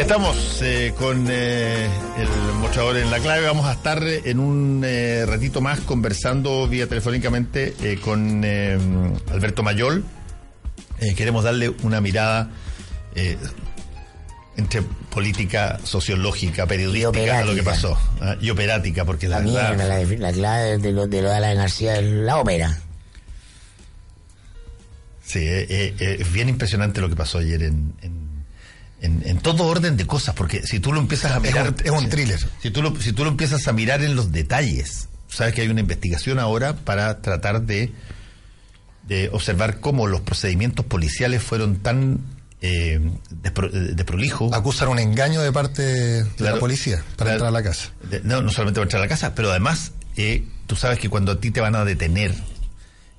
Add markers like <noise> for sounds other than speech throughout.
Estamos eh, con eh, el mostrador en la clave. Vamos a estar en un eh, ratito más conversando vía telefónicamente eh, con eh, Alberto Mayol. Eh, queremos darle una mirada eh, entre política, sociológica, periodística a lo que pasó. ¿ah? Y operática, porque la La verdad... mierda, la, la clave de lo de lo de Alan García es la ópera. Sí, eh, eh, eh, es bien impresionante lo que pasó ayer en, en, en- en todo orden de cosas, porque si tú lo empiezas a Es mirar... un- es un si- thriller. Si tú, lo, si tú lo empiezas a mirar en los detalles, sabes que hay una investigación ahora para tratar de, de observar cómo los procedimientos policiales fueron tan eh, despro- eh, desprolijos. Acusan un engaño de parte de Claro. la policía para Claro. entrar a la casa. De- no, no solamente para entrar a la casa, pero además, eh, tú sabes que cuando a ti te van a detener,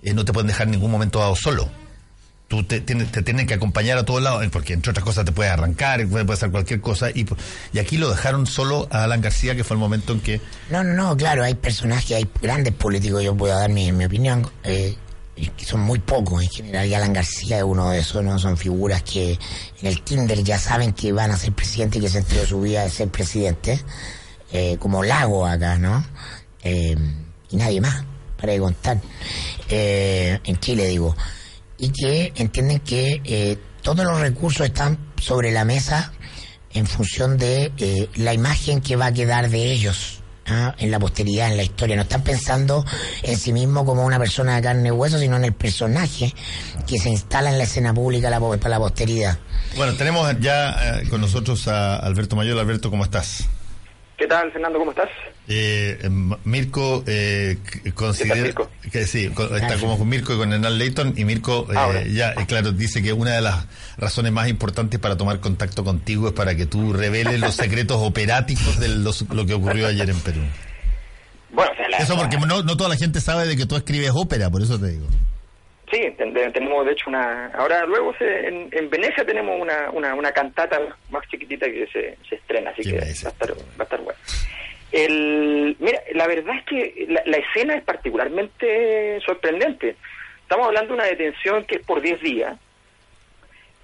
eh, no te pueden dejar en ningún momento dado solo. Tú te, tienes, te tienen que acompañar a todos lados, porque entre otras cosas te puedes arrancar, puede pasar cualquier cosa. Y, po- y aquí lo dejaron solo a Alan García, que fue el momento en que No, no, no, claro, hay personajes, hay grandes políticos, yo puedo dar mi, mi opinión, eh, que son muy pocos en general, y Alan García es uno de esos, ¿no? Son figuras que en el Tinder ya saben que van a ser presidente y que se entregó su vida de ser presidente, eh, como Lago acá, ¿no? Eh, y nadie más, para de contar, eh, en Chile digo, y que entienden que eh, todos los recursos están sobre la mesa en función de eh, la imagen que va a quedar de ellos ¿ah? en la posteridad, en la historia. No están pensando en sí mismo como una persona de carne y hueso, sino en el personaje que se instala en la escena pública la para la posteridad. Bueno, tenemos ya eh, con nosotros a Alberto Mayor. Alberto, ¿cómo estás? ¿Qué tal, Fernando? ¿Cómo estás? Eh, em, Mirko eh, considera Mirko? que sí, está como con Mirko y con Hernán Leighton y Mirko eh, Ahora. ya, eh, claro, dice que una de las razones más importantes para tomar contacto contigo es para que tú reveles los secretos operáticos de los- lo que ocurrió ayer en Perú. Bueno, o sea, la- Eso porque no, no toda la gente sabe de que tú escribes ópera, por eso te digo. Sí, ten- ten- tenemos de hecho una... Ahora luego se- en, en Venecia tenemos una, una, una cantata más chiquitita que se, se estrena, así ¿Qué que va a, estar, va a estar bueno. El, mira, la verdad es que la, escena es particularmente sorprendente. Estamos hablando de una detención que es por 10 días.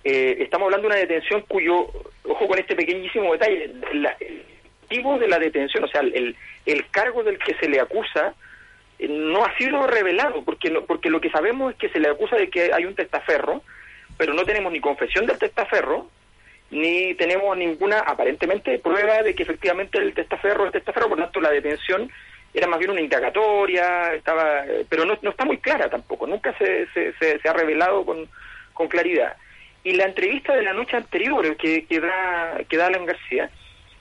Eh, estamos hablando de una detención cuyo, ojo con este pequeñísimo detalle, la- el motivo de la detención, o sea, el, el cargo del que se le acusa, eh, no ha sido revelado, porque, no- porque lo que sabemos es que se le acusa de que hay un testaferro, pero no tenemos ni confesión del testaferro, ni tenemos ninguna, aparentemente, prueba de que efectivamente el testaferro es testaferro, por lo tanto la detención era más bien una indagatoria, estaba, pero no, no está muy clara tampoco, nunca se, se, se, se ha revelado con, con claridad. Y la entrevista de la noche anterior que, que, da, que da Alan García,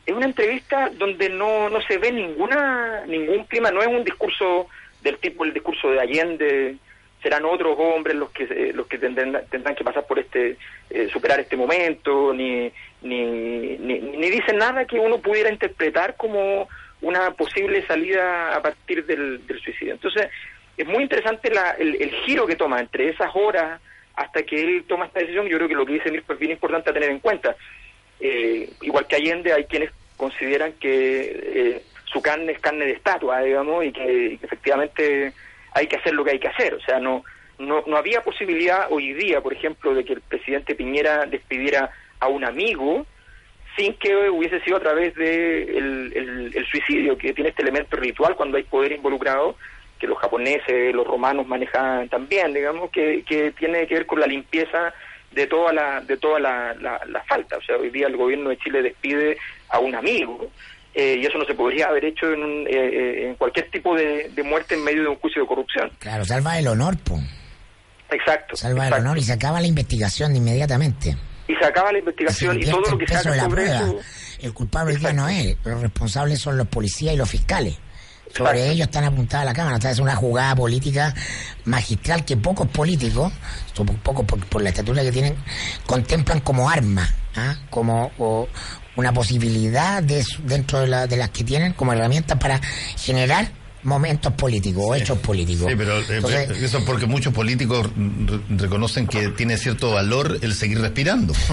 es una entrevista donde no, no se ve ninguna ningún clima, no es un discurso del tipo el discurso de Allende, serán otros hombres los que los que tendrán, tendrán que pasar por este eh, superar este momento, ni, ni, ni dicen nada que uno pudiera interpretar como una posible salida a partir del, del suicidio. Entonces, es muy interesante la, el, giro que toma entre esas horas hasta que él toma esta decisión. Yo creo que lo que dice Mirko es bien importante a tener en cuenta. Eh, igual que Allende, hay quienes consideran que eh, su carne es carne de estatua, digamos, y que efectivamente hay que hacer lo que hay que hacer. O sea, no, no, no había posibilidad hoy día, por ejemplo, de que el presidente Piñera despidiera a un amigo sin que hubiese sido a través de el, suicidio, que tiene este elemento ritual cuando hay poder involucrado, que los japoneses, los romanos manejaban también, digamos, que, que tiene que ver con la limpieza de toda la de toda la- la falta. O sea, hoy día el gobierno de Chile despide a un amigo eh, y eso no se podría haber hecho en, un- eh, eh, en cualquier tipo de, de muerte en medio de un juicio de corrupción. Claro, salva el honor, po. Exacto. Salva el honor y se acaba la investigación inmediatamente. Y se acaba la investigación y todo lo que se haga sobre eso. El culpable día no es, los responsables son los policías y los fiscales. sobre ellos están apuntadas la cámara. Esta es una jugada política magistral que pocos políticos, pocos por, la estatura que tienen, contemplan como arma, ¿ah? como una posibilidad de, dentro de, la, de las que tienen como herramientas para generar momentos políticos o hechos políticos. Sí, pero eh, eso porque muchos políticos reconocen que tiene cierto valor el seguir respirando. <laughs>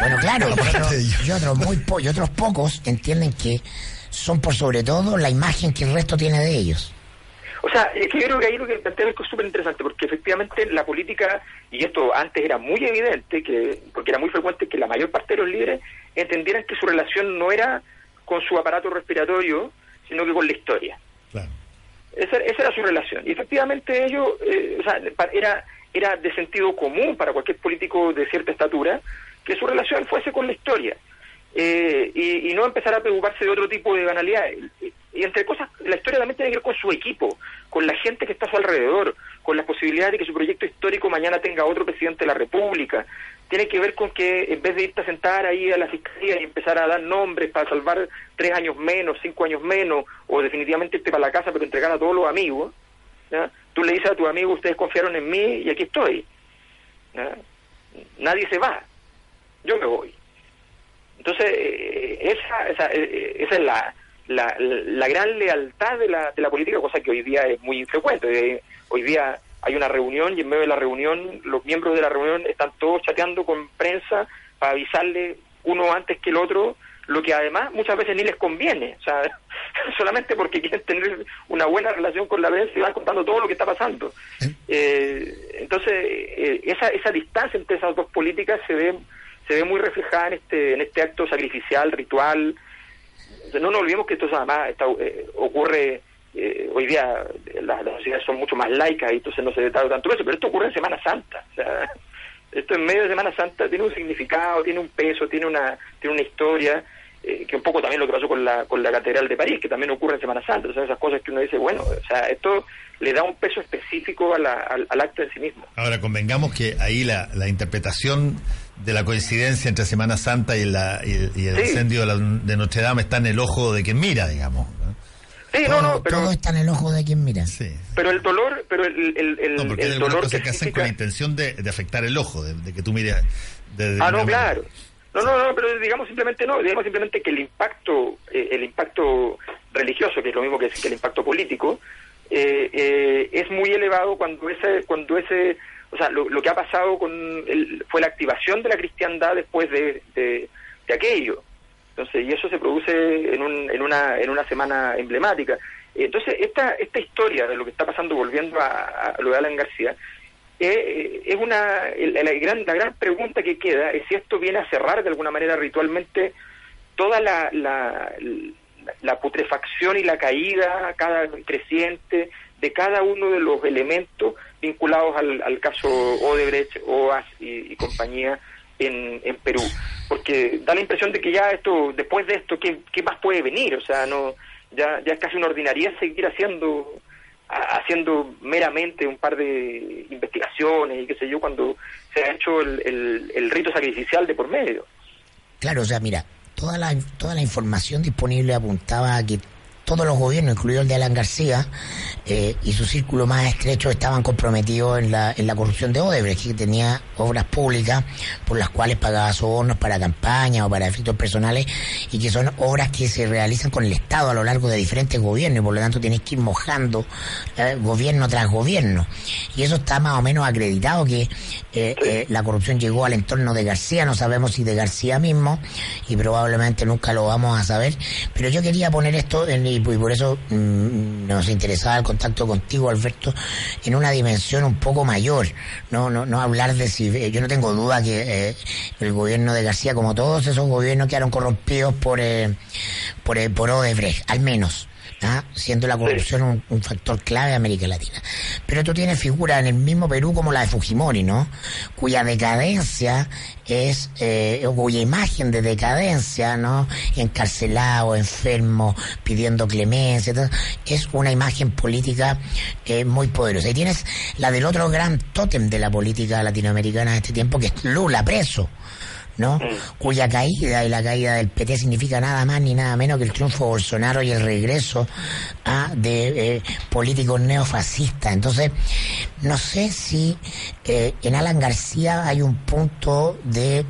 Bueno, claro, y otros, muy y otros pocos entienden que son por sobre todo la imagen que el resto tiene de ellos. O sea, es que yo creo que ahí lo que plantea es súper interesante, porque efectivamente la política, y esto antes era muy evidente, que porque era muy frecuente que la mayor parte de los líderes entendieran que su relación no era con su aparato respiratorio, sino que con la historia. Esa, era su relación. Y efectivamente ello, eh, o sea, era, era de sentido común para cualquier político de cierta estatura que su relación fuese con la historia. Eh, y, no empezar a preocuparse de otro tipo de banalidades. Y, entre cosas, la historia también tiene que ver con su equipo, con la gente que está a su alrededor, con la posibilidad de que su proyecto histórico mañana tenga otro presidente de la República. Tiene que ver con que en vez de irte a sentar ahí a la fiscalía y empezar a dar nombres para salvar tres años menos, cinco años menos, o definitivamente irte para la casa pero entregar a todos los amigos, tú le dices a tu amigo, ustedes confiaron en mí y aquí estoy. Nadie se va, yo me voy. Entonces, eh, esa, esa, eh, esa es la, la, la, gran lealtad de la, de la política, cosa que hoy día es muy infrecuente. Eh, hoy día hay una reunión y en medio de la reunión los miembros de la reunión están todos chateando con prensa para avisarle uno antes que el otro, lo que además muchas veces ni les conviene, o sea, <laughs> solamente porque quieren tener una buena relación con la prensa y van contando todo lo que está pasando. entonces, esa, esa distancia entre esas dos políticas se ve se ve muy reflejada en este, en este acto sacrificial, ritual. No nos olvidemos que esto además eh, ocurre eh, hoy día, las, sociedades son mucho más laicas y entonces no se trata tanto eso, pero esto ocurre en Semana Santa. O sea, <laughs> esto en medio de Semana Santa tiene un significado, tiene un peso, tiene una, tiene una historia. Eh, que un poco también lo que pasó con la, con la Catedral de París, que también ocurre en Semana Santa, o sea, esas cosas que uno dice, bueno, o sea, esto le da un peso específico al, al, acto en sí mismo. Ahora, convengamos que ahí la, la interpretación de la coincidencia entre Semana Santa y, la, y, el incendio de, Notre Dame está en el ojo de quien mira, digamos. Sí, no, no, pero... Todo está en el ojo de quien mira. Sí. Pero el dolor, pero el, el, el, no, porque el dolor que, hacen con la intención de, de, afectar el ojo, de, que tú mires... ah, no, claro. No, no, no, pero digamos simplemente no, digamos simplemente que el impacto, eh, el impacto religioso, que es lo mismo que, el impacto político, eh, eh, es muy elevado cuando ese, cuando ese o sea, lo, que ha pasado con fue la activación de la cristiandad después de, de, aquello. Entonces, y eso se produce en, un, en, una, en una semana emblemática. Entonces, esta, esta historia de lo que está pasando, volviendo a, lo de Alan García, eh, es una la, gran, la gran pregunta que queda es si esto viene a cerrar de alguna manera ritualmente toda la, la, la putrefacción y la caída cada creciente de cada uno de los elementos vinculados al, al caso Odebrecht, OAS y, compañía en, en, Perú. Porque da la impresión de que ya esto, después de esto, ¿qué, qué más puede venir? O sea, no ya, ya es casi una ordinariedad seguir haciendo haciendo meramente un par de investigaciones y qué sé yo, cuando se ha hecho el, el, rito sacrificial de por medio. Claro, o sea, mira, toda la, toda la información disponible apuntaba a que todos los gobiernos, incluido el de Alan García, eh, y su círculo más estrecho estaban comprometidos en la, en la corrupción de Odebrecht, que tenía obras públicas por las cuales pagaba sobornos para campañas o para efectos personales, y que son obras que se realizan con el Estado a lo largo de diferentes gobiernos, y por lo tanto tienes que ir mojando eh, gobierno tras gobierno. Y eso está más o menos acreditado, que eh, la corrupción llegó al entorno de García, no sabemos si de García mismo, y probablemente nunca lo vamos a saber, pero yo quería poner esto en y, por eso mm, nos interesaba el contacto contigo, Alberto, en una dimensión un poco mayor. No, no, no hablar de si. Eh, yo no tengo duda que eh, el gobierno de García, como todos esos gobiernos, quedaron corrompidos por, eh, por, eh, por Odebrecht, al menos siendo la corrupción un, factor clave de América Latina. Pero tú tienes figuras en el mismo Perú como la de Fujimori, ¿no? Cuya decadencia es, eh, cuya imagen de decadencia, ¿no? Encarcelado, enfermo, pidiendo clemencia, es una imagen política eh, muy poderosa. Y tienes la del otro gran tótem de la política latinoamericana de este tiempo, que es Lula preso. ¿No? Mm. Cuya caída y la caída del PT significa nada más ni nada menos que el triunfo de Bolsonaro y el regreso ah, de eh, políticos neofascistas. Entonces, no sé si eh, en Alan García hay un punto de,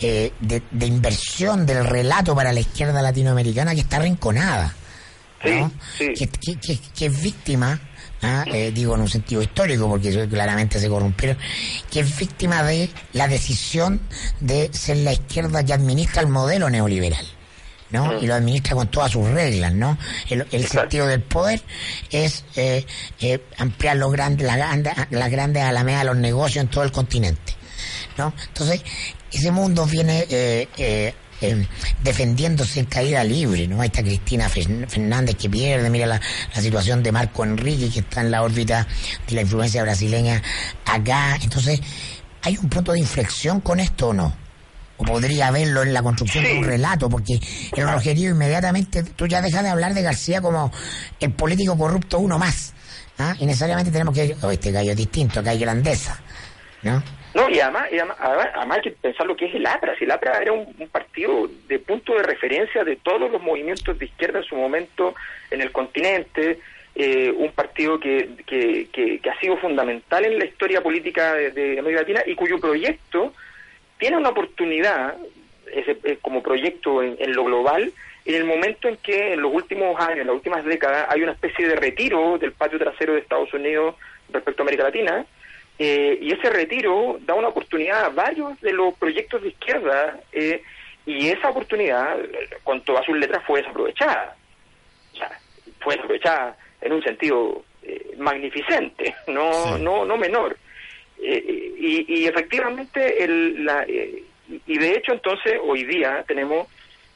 eh, de, de inversión del relato para la izquierda latinoamericana que está rinconada. ¿no? Sí, sí. Que, que- que- que es víctima, ¿ah? Eh, digo en un sentido histórico, porque eso claramente se corrompieron, que es víctima de la decisión de ser la izquierda que administra el modelo neoliberal. ¿no? Y lo administra con todas sus reglas, ¿no? El, sentido del poder es eh, eh, ampliar los grandes, la grande- las grandes alamedas de los negocios en todo el continente, ¿no? Entonces, ese mundo viene eh, eh, defendiéndose en caída libre, ¿no? Ahí está Cristina Fer- Fernández que pierde, mira la, la situación de Marco Enrique que está en la órbita de la influencia brasileña acá. Entonces, ¿hay un punto de inflexión con esto o no? O podría verlo en la construcción de un relato, porque el Rogerío inmediatamente, tú ya dejas de hablar de García como el político corrupto uno más. ¿ah? Y necesariamente tenemos que, oh, este gallo es distinto, acá hay grandeza. ¿no? No, y además, y además, además- hay que pensar lo que es el APRA. Si el APRA era un, partido de punto de referencia de todos los movimientos de izquierda en su momento en el continente, eh, un partido que, que, que, ha sido fundamental en la historia política de, América Latina y cuyo proyecto tiene una oportunidad ese, como proyecto en lo global en el momento en que en los últimos años, en las últimas décadas, hay una especie de retiro del patio trasero de Estados Unidos respecto a América Latina, eh, y ese retiro da una oportunidad a varios de los proyectos de izquierda, eh, y esa oportunidad, con todas sus letras, fue desaprovechada. O sea, fue desaprovechada en un sentido eh, magnificente, <laughs> no, Sí. no, no menor. Eh, y, y efectivamente, el, la, eh, y de hecho entonces hoy día tenemos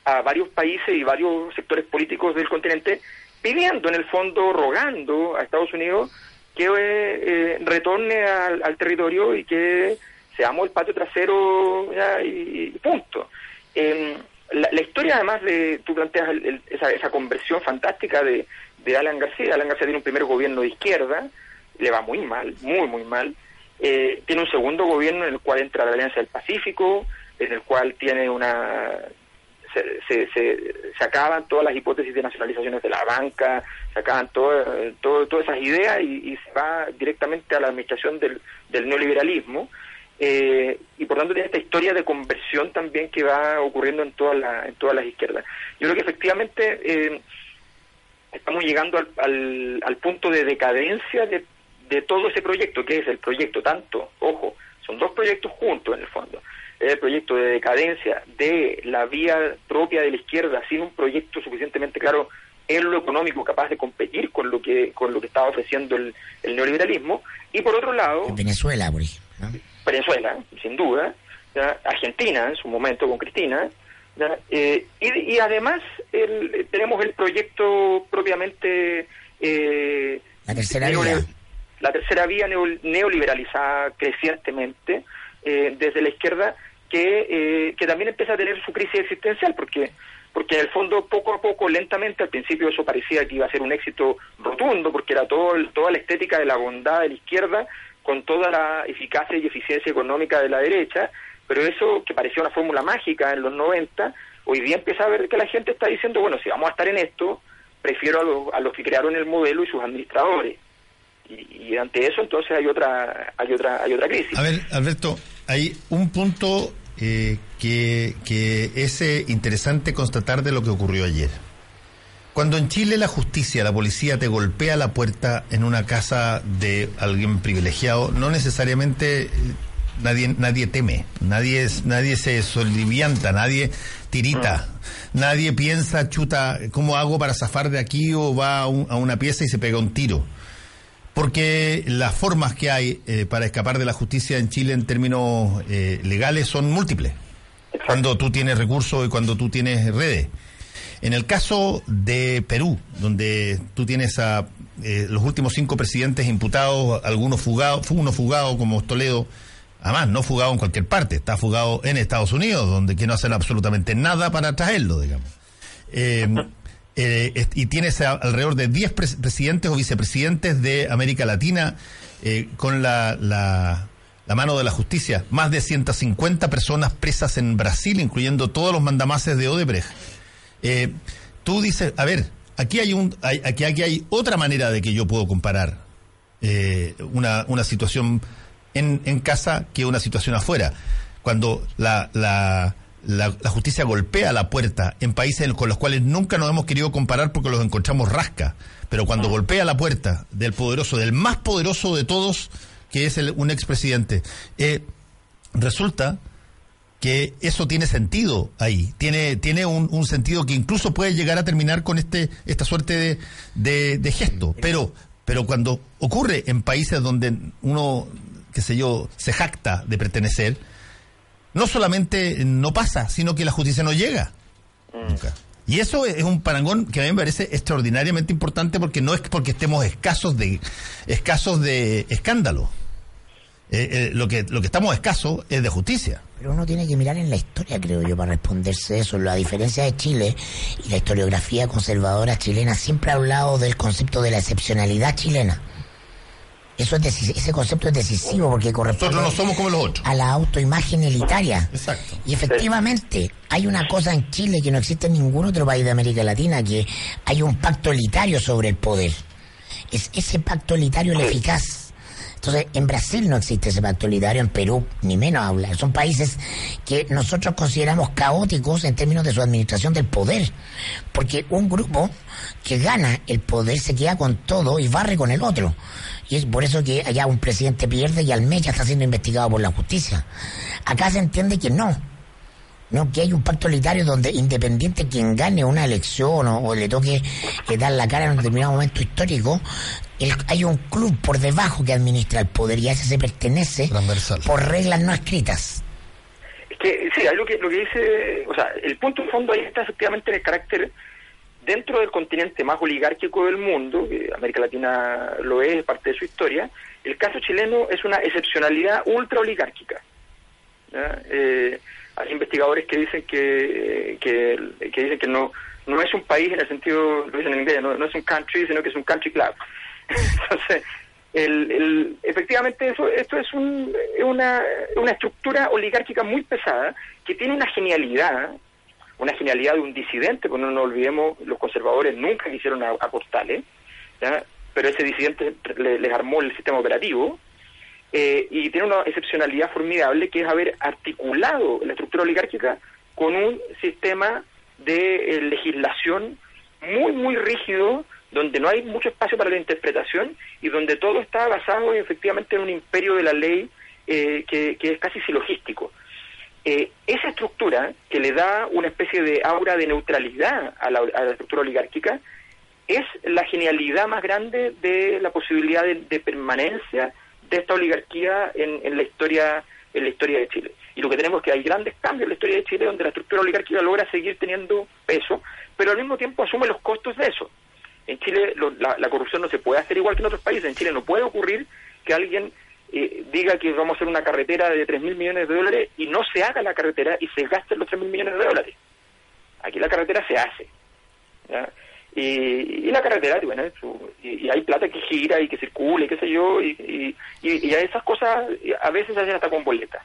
a varios países y varios sectores políticos del continente pidiendo en el fondo, rogando a Estados Unidos que eh, retorne al, al territorio y que seamos el patio trasero ya, y, punto. Em, la, la historia además de, tú planteas el- esa, esa conversión fantástica de, de Alan García, Alan García tiene un primer gobierno de izquierda, le va muy mal, muy, muy mal. Eh, tiene un segundo gobierno en el cual entra la Alianza del Pacífico, en el cual tiene una... Se, se, se, se acaban todas las hipótesis de nacionalizaciones de la banca, se acaban todas esas ideas y, se va directamente a la administración del, del neoliberalismo. Eh, y por tanto tiene esta historia de conversión también que va ocurriendo en todas la, en todas las izquierdas. Yo creo que efectivamente eh, estamos llegando al, al, al punto de decadencia de, de todo ese proyecto, que es el proyecto tanto, ojo, son dos proyectos juntos en el fondo. El proyecto de decadencia de la vía propia de la izquierda sin un proyecto suficientemente claro en lo económico capaz de competir con lo que con lo que estaba ofreciendo el, el neoliberalismo y por otro lado En Venezuela, por ejemplo. ¿no? Venezuela, sin duda, ¿ya? Argentina en su momento con Cristina, ¿ya? Eh, y, y además el- tenemos el proyecto propiamente... eh, La tercera vía. La tercera vía neo- neoliberalizada crecientemente eh, desde la izquierda que, eh, que también empieza a tener su crisis existencial porque porque en el fondo poco a poco lentamente al principio eso parecía que iba a ser un éxito rotundo porque era todo toda la estética de la bondad de la izquierda con toda la eficacia y eficiencia económica de la derecha pero eso que parecía una fórmula mágica en los 90 hoy día empieza a ver que la gente está diciendo bueno si vamos a estar en esto prefiero a, los- a los que crearon el modelo y sus administradores y, y ante eso entonces hay otra hay otra hay otra crisis. A ver, Alberto, hay un punto eh, que, que es eh, interesante constatar de lo que ocurrió ayer. Cuando en Chile la justicia, la policía te golpea la puerta en una casa de alguien privilegiado, no necesariamente eh, nadie nadie teme, nadie nadie se solivianta, nadie tirita, nadie piensa, chuta, ¿cómo hago para zafar de aquí o va a, un- a una pieza y se pega un tiro? Porque las formas que hay eh, para escapar de la justicia en Chile en términos eh, legales son múltiples. Cuando tú tienes recursos y cuando tú tienes redes. En el caso de Perú, donde tú tienes a eh, los últimos cinco presidentes imputados, algunos fugados, uno fugado como Toledo, además no fugado en cualquier parte, está fugado en Estados Unidos, donde que no hacen absolutamente nada para traerlo, digamos. Eh, y tienes alrededor de 10 presidentes o vicepresidentes de América Latina eh, con la, la, la mano de la justicia. Más de 150 personas presas en Brasil, incluyendo todos los mandamases de Odebrecht. Eh, tú dices, a ver, aquí hay un, aquí, aquí hay otra manera de que yo puedo comparar eh, una, una situación en, en casa que una situación afuera. Cuando la, la, la, la, justicia golpea la puerta en países con los cuales nunca nos hemos querido comparar porque los encontramos rasca, pero cuando golpea la puerta del poderoso, del más poderoso de todos, que es el, un expresidente, eh, resulta que eso tiene sentido ahí, tiene, tiene un, un, sentido que incluso puede llegar a terminar con este, esta suerte de, de, de gesto, pero, pero cuando ocurre en países donde uno, qué sé yo, se jacta de pertenecer, no solamente no pasa, sino que la justicia no llega. Nunca. Y eso es un parangón que a mí me parece extraordinariamente importante porque no es porque estemos escasos de escasos de escándalo. Eh, eh, lo que lo que estamos escasos es de justicia. Pero uno tiene que mirar en la historia, creo yo, para responderse eso. La diferencia de Chile y la historiografía conservadora chilena siempre ha hablado del concepto de la excepcionalidad chilena. Eso es ese concepto es decisivo porque corresponde Nosotros no somos como los otros. a la autoimagen elitaria. Exacto. Y efectivamente, hay una cosa en Chile que no existe en ningún otro país de América Latina, que hay un pacto elitario sobre el poder. Es ese pacto elitario el eficaz. Entonces, en Brasil no existe ese pacto elitario, en Perú ni menos hablar. Son países que nosotros consideramos caóticos en términos de su administración del poder. Porque un grupo que gana el poder se queda con todo y barre con el otro. Y es por eso que allá un presidente pierde y al mes ya está siendo investigado por la justicia. Acá se entiende que no. No, que hay un pacto elitario donde independiente quien gane una elección o, o le toque eh, dar la cara en un determinado momento histórico, el, hay un club por debajo que administra el poder y a ese se pertenece Transversal. por reglas no escritas. Es que, sí, hay lo que, lo que dice, o sea, el punto de fondo ahí está efectivamente en el carácter dentro del continente más oligárquico del mundo, América Latina lo es, parte de su historia, el caso chileno es una excepcionalidad ultra oligárquica. Eh, hay investigadores que dicen que, que, dicen que no no es un país en el sentido, lo dicen en inglés, no, no es un country, sino que es un country club. <laughs> Entonces, el, el, efectivamente eso, esto es un, una, una estructura oligárquica muy pesada que tiene una genialidad una genialidad de un disidente, porque no nos olvidemos, los conservadores nunca quisieron aportarle, ¿ya? pero ese disidente le, les armó el sistema operativo, eh, y tiene una excepcionalidad formidable que es haber articulado la estructura oligárquica con un sistema de eh, legislación muy, muy rígido, donde no hay mucho espacio para la interpretación y donde todo está basado efectivamente en un imperio de la ley eh, que, que es casi silogístico. Eh, esa estructura que le da una especie de aura de neutralidad a la, a la, estructura oligárquica es la genialidad más grande de la posibilidad de, de permanencia de esta oligarquía en, en, la historia en la historia de Chile. Y lo que tenemos es que hay grandes cambios en la historia de Chile donde la estructura oligárquica logra seguir teniendo peso, pero al mismo tiempo asume los costos de eso. En Chile lo, la, la corrupción no se puede hacer igual que en otros países. En Chile no puede ocurrir que alguien eh, diga que vamos a hacer una carretera de 3 mil millones de dólares y no se haga la carretera y se gasten los 3 mil millones de dólares. Aquí la carretera se hace. Y, y, la carretera, y, y, hay plata que gira y que circula y qué sé yo, y, y, a esas cosas a veces se hacen hasta con boletas.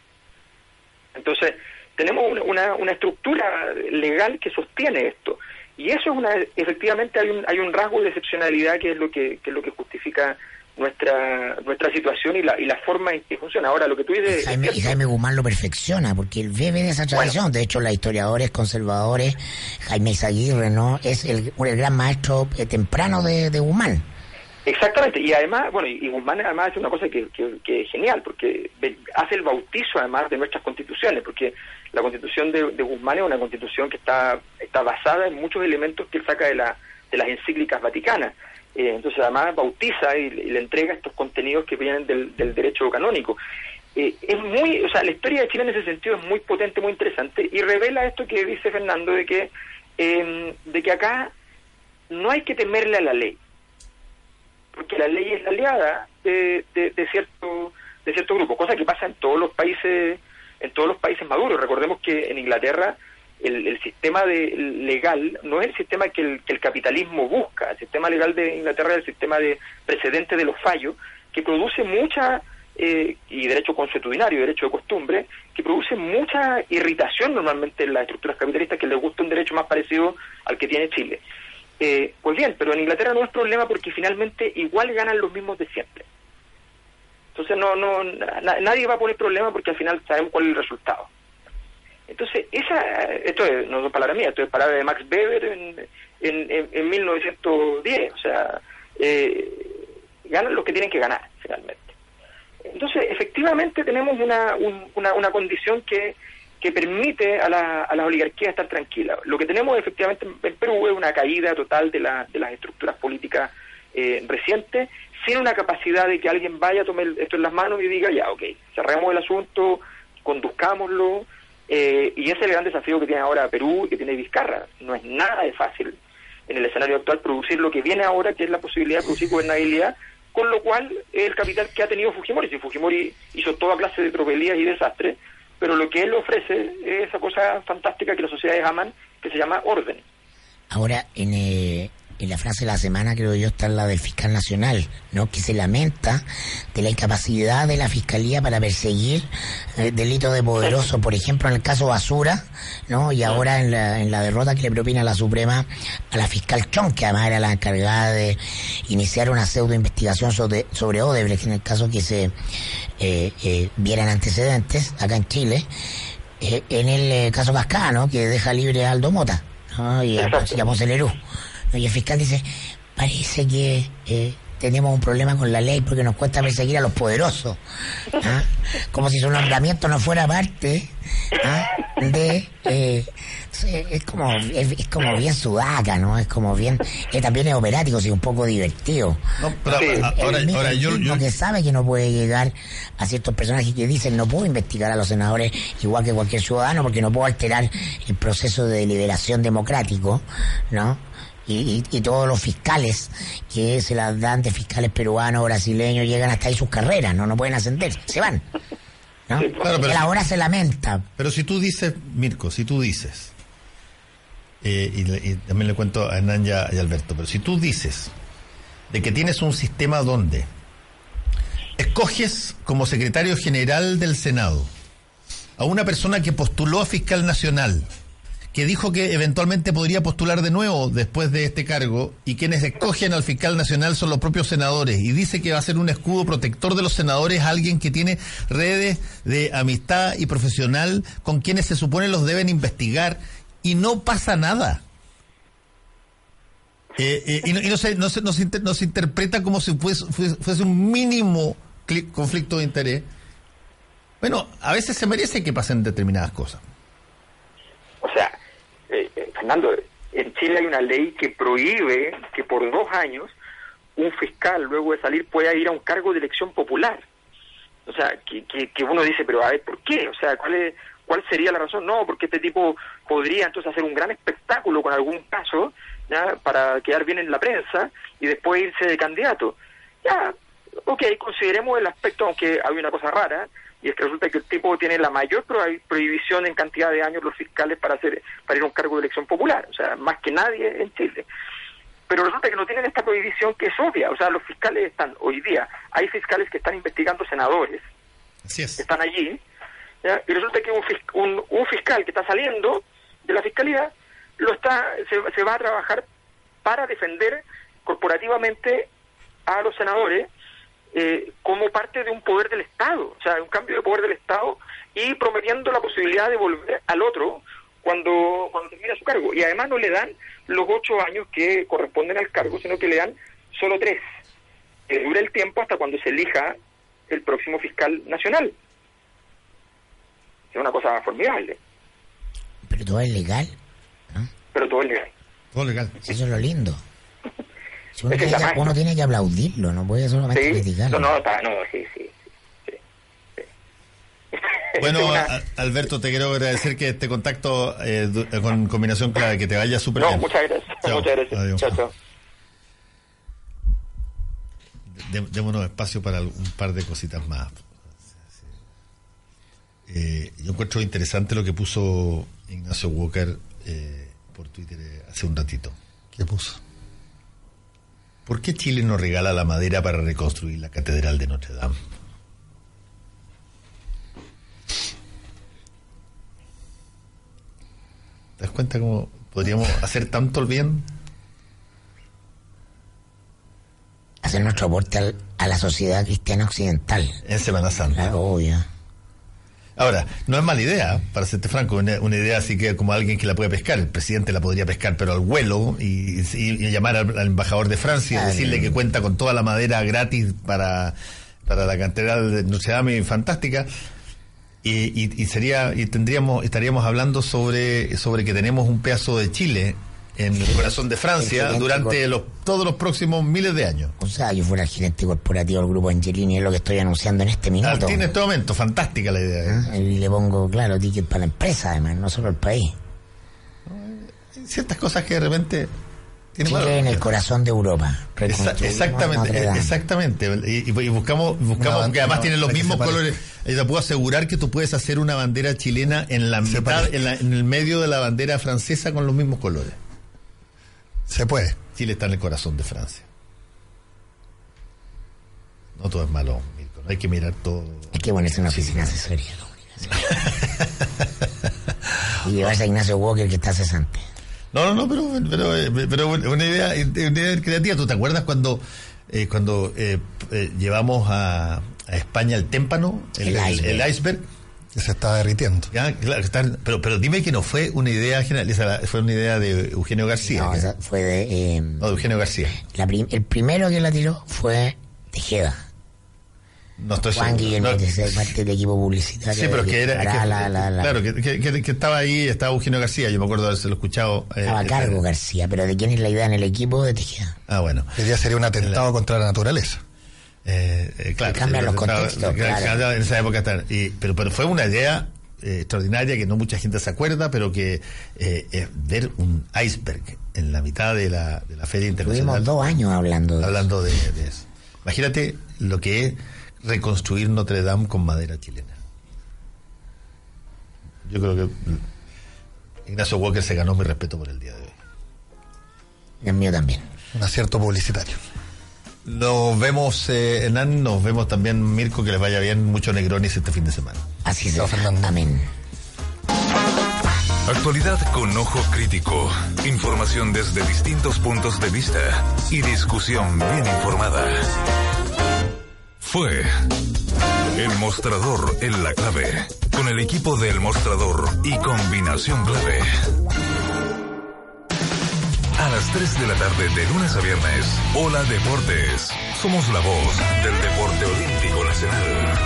Entonces, tenemos una, una estructura legal que sostiene esto. Y eso es una, efectivamente hay un, hay un rasgo de excepcionalidad que es lo que, que es lo que justifica nuestra nuestra situación y la, y la forma en que funciona. Ahora, lo que tú dices... Jaime, y Jaime Guzmán lo perfecciona, porque él bebe de esa tradición. Bueno. De hecho, los historiadores conservadores, Jaime Izaguirre, ¿no? Es el, el gran maestro eh, temprano de, de, Guzmán. Exactamente, y además, bueno, y Guzmán además hace una cosa que, que, que, es genial, porque hace el bautizo además de nuestras constituciones, porque la constitución de, de Guzmán es una constitución que está, está basada en muchos elementos que él saca de, la, de las encíclicas vaticanas. Eh, entonces además bautiza y, le entrega estos contenidos que vienen del, del derecho canónico. Eh, es muy, o sea, la historia de Chile en ese sentido es muy potente, muy interesante y revela esto que dice Fernando de que eh, de que acá no hay que temerle a la ley, porque la ley es la aliada de, de, de cierto de cierto grupo, cosa que pasa en todos los países en todos los países maduros. Recordemos que en Inglaterra el, el, sistema de, legal no es el sistema que el, que el, capitalismo busca. El sistema legal de Inglaterra es el sistema de precedente de los fallos, que produce mucha eh, y derecho consuetudinario, derecho de costumbre, que produce mucha irritación normalmente en las estructuras capitalistas que les gusta un derecho más parecido al que tiene Chile. Eh, pues bien, pero en Inglaterra no es problema porque finalmente igual ganan los mismos de siempre. Entonces no, no, nadie va a poner problema porque al final sabemos cuál es el resultado. Entonces, esa, esto no son palabras mías, esto es palabras de Max Weber en, en, en, 1910, o sea, eh, ganan los que tienen que ganar, finalmente. Entonces, efectivamente tenemos una, una, una, condición que, que permite a la, a la oligarquía estar tranquila. Lo que tenemos efectivamente en Perú es una caída total de, la, de las estructuras políticas eh, recientes, sin una capacidad de que alguien vaya a tomar esto en las manos y diga, ya, ok, cerremos el asunto, conduzcámoslo, eh, y ese es el gran desafío que tiene ahora Perú y que tiene Vizcarra. No es nada de fácil en el escenario actual producir lo que viene ahora, que es la posibilidad de producir gobernabilidad, con lo cual el capital que ha tenido Fujimori. Si Fujimori hizo toda clase de tropelías y desastres, pero lo que él ofrece es esa cosa fantástica que las sociedades aman, que se llama orden. Ahora, en, eh, en la frase de la semana creo yo está la del fiscal nacional, ¿no? Que se lamenta de la incapacidad de la fiscalía para perseguir eh, delito de poderoso, por ejemplo en el caso Basura, ¿no? Y ahora en la, en la derrota que le propina la Suprema a la fiscal Chon, que además era la encargada de iniciar una pseudo investigación sobre, sobre Odebrecht, en el caso que se eh, eh, vieran antecedentes acá en Chile, en el caso Cascano, que deja libre a Aldo Mota, ¿no? Y a, y a y el fiscal dice, parece que eh, tenemos un problema con la ley porque nos cuesta perseguir a los poderosos. ¿ah? Como si su nombramiento no fuera parte ¿ah? de... Eh, es como es, como bien sudaca, ¿no? Es como bien... Eh, también es operático, sí, un poco divertido. No, pero ahora, ahora yo, que sabe que no puede llegar a ciertos personajes que dicen no puedo investigar a los senadores igual que cualquier ciudadano porque no puedo alterar el proceso de deliberación democrático, ¿no? Y, todos los fiscales que se las dan de fiscales peruanos, brasileños, llegan hasta ahí sus carreras, no, no pueden ascender, se van. ¿no? pero, ahora se lamenta. Pero si tú dices, Mirko, si tú dices, eh, y, también le cuento a Hernán y a, Alberto, pero si tú dices de que tienes un sistema donde escoges como secretario general del Senado a una persona que postuló a fiscal nacional, que dijo que eventualmente podría postular de nuevo después de este cargo y quienes escogen al fiscal nacional son los propios senadores y dice que va a ser un escudo protector de los senadores alguien que tiene redes de amistad y profesional con quienes se supone los deben investigar y no pasa nada. Eh, eh, y, no, se, no, se, no, se interpreta como si fuese, fuese un mínimo conflicto de interés. Bueno, a veces se merece que pasen determinadas cosas. O sea, Fernando, en Chile hay una ley que prohíbe que por dos años un fiscal, luego de salir, pueda ir a un cargo de elección popular. O sea, que, que, uno dice, pero a ver, ¿por qué? O sea, ¿cuál, ¿cuál sería la razón? No, porque este tipo podría entonces hacer un gran espectáculo con algún caso, ¿ya? para quedar bien en la prensa y después irse de candidato. Ya, ok, consideremos el aspecto, aunque hay una cosa rara, y es que resulta que el tipo tiene la mayor prohibición en cantidad de años los fiscales para hacer para ir a un cargo de elección popular, o sea, más que nadie en Chile. Pero resulta que no tienen esta prohibición que es obvia, o sea, los fiscales están hoy día, hay fiscales que están investigando senadores, que están allí, y resulta que un, un, fiscal que está saliendo de la fiscalía lo está se, se va a trabajar para defender corporativamente a los senadores eh, como parte de un poder del Estado, o sea, un cambio de poder del Estado y prometiendo la posibilidad de volver al otro cuando, cuando termine su cargo. Y además no le dan los ocho años que corresponden al cargo, sino que le dan solo tres. Que dura el tiempo hasta cuando se elija el próximo fiscal nacional. Es una cosa formidable. Pero todo es legal. Pero todo es legal. Todo legal. Eso es lo lindo uno, tiene que, aplaudirlo, no puede solamente criticarlo. No, no, no, sí, sí. Bueno, <laughs> Alberto, te quiero agradecer que este contacto eh, con combinación clave, que te vaya súper no, muchas gracias. <laughs> Muchas gracias. Chao, chao. démonos espacio para un par de cositas más. Eh, yo encuentro interesante lo que puso Ignacio Walker eh, por Twitter hace un ratito. ¿Qué puso? ¿Por qué Chile nos regala la madera para reconstruir la Catedral de Notre Dame? ¿Te das cuenta cómo podríamos hacer tanto el bien? Hacer nuestro aporte al, a la sociedad cristiana occidental. En Semana Santa. Claro, obvio. Ahora, no es mala idea, para serte franco, una, una idea así que como alguien que la puede pescar. El presidente la podría pescar, pero al vuelo y, y- y llamar al, al embajador de Francia y Claro. decirle que cuenta con toda la madera gratis para, para la catedral de Notre Dame fantástica. Y, y- y sería y tendríamos estaríamos hablando sobre sobre que tenemos un pedazo de Chile en el corazón de Francia durante los, todos los próximos miles de años. O sea, yo fuera el gerente corporativo del grupo Angelini, es lo que estoy anunciando en este minuto. Martín, en este momento, fantástica la idea. ¿eh? Ah, Y le pongo, claro, ticket para la empresa, además, no solo el país. Ciertas cosas que de repente Chile valor. en el corazón de Europa. Exactamente, exactamente. Y, buscamos, buscamos Una que además bandera tienen los mismos colores. Y te puedo asegurar que tú puedes hacer una bandera chilena en la mitad, en, la- en el medio de la bandera francesa con los mismos colores. Se puede. Chile está en el corazón de Francia. No todo es malo, hay que mirar todo. Hay que ponerse una oficina de asesoría <laughs> y llevarse a Ignacio Walker, que está cesante. No, no, no, pero, pero, eh, pero una idea, una idea creativa. ¿Tú te acuerdas cuando, eh, cuando eh, eh, llevamos a, a España el témpano, el, El el- iceberg. el iceberg? Se está derritiendo. Ya, claro, está- pero, pero dime que no fue una idea general, esa fue una idea de Eugenio García. No, esa fue de... eh, no, de Eugenio García. la prim- el primero que la tiró fue Tejeda. No estoy Juan seguro. Guillermo, No, que es parte del equipo publicitario. sí, pero que era. es preparaba que- la- la- la- Claro, que, que- que- que estaba ahí, estaba Eugenio García, yo me acuerdo de haberse lo escuchado. eh, Estaba a eh, cargo García, pero ¿de quién es la idea en el equipo de Tejeda? Ah, bueno. Día sería un atentado contra la naturaleza. Eh, eh, claro, Que cambian los contextos, claro, claro. En esa época está- y- pero, pero fue una idea eh, extraordinaria que no mucha gente se acuerda, pero que eh, es ver un iceberg en la mitad de la, de la feria internacional. Tuvimos dos años hablando de hablando de, de eso. Imagínate lo que es reconstruir Notre Dame con madera chilena. Yo creo que mm, Ignacio Walker se ganó mi respeto por el día de hoy. El mío también. Un acierto publicitario. Nos vemos, eh, Hernán, nos vemos también, Mirko, que les vaya bien, mucho Negronis este fin de semana. Así será. Fernando. Amén. Actualidad con ojo crítico. Información desde distintos puntos de vista y discusión bien informada. Fue El Mostrador en la clave. Con el equipo del Mostrador y combinación clave. A las 3 de la tarde de lunes a viernes. Hola Deportes. Somos la voz del deporte olímpico nacional.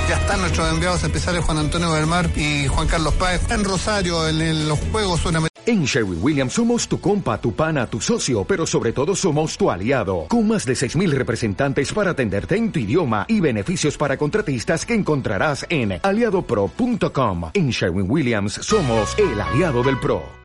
Ya están nuestros enviados especiales Juan Antonio Belmar y Juan Carlos Páez en Rosario en, el- los Juegos Sudamericanos. En Sherwin Williams somos tu compa, tu pana, tu socio, pero sobre todo somos tu aliado, con más de 6.000 representantes para atenderte en tu idioma y beneficios para contratistas que encontrarás en aliadopro.com. En Sherwin Williams somos el aliado del PRO.